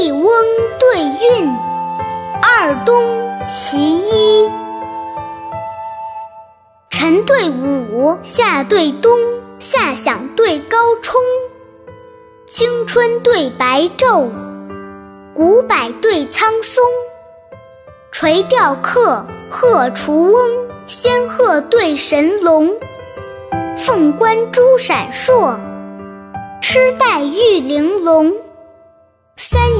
一翁对韵，二东其一。晨对午，夏对冬，夏响对高冲，青春对白昼，古柏对苍松。垂钓客，鹤雏翁，仙鹤对神龙。凤冠珠闪烁，螭带玉玲珑。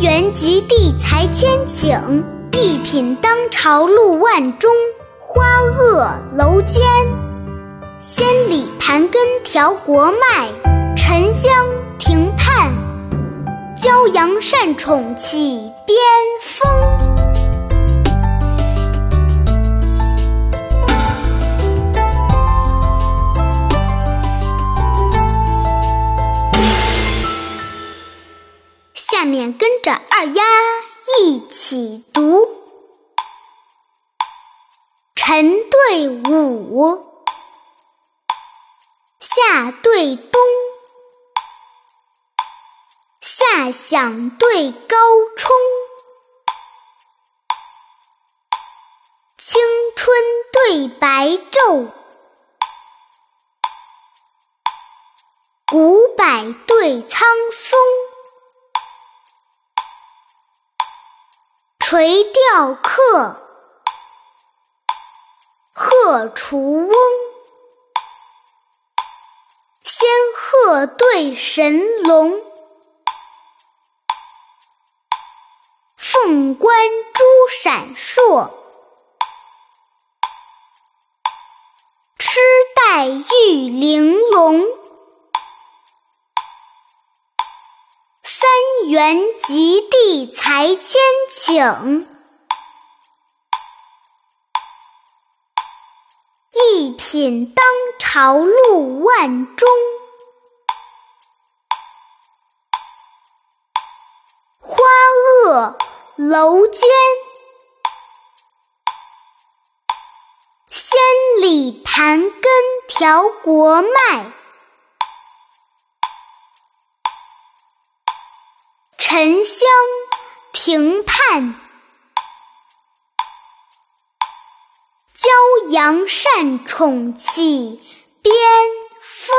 三元及地才千顷，一品当朝路万钟。花萼楼间，仙里盘根调国脉。沉香亭畔，骄阳善宠起边风。下面跟着二丫一起读：晨对午，夏对冬，夏响对高冲，青春对白昼，古柏对苍松。垂钓客，鹤雏翁，仙鹤对神龙，凤冠珠闪烁，螭带玉玲珑。三元及第才千顷，一品当朝录万钟。花萼楼间，千里盘根调国脉。沉香亭畔，骄阳善宠起边风。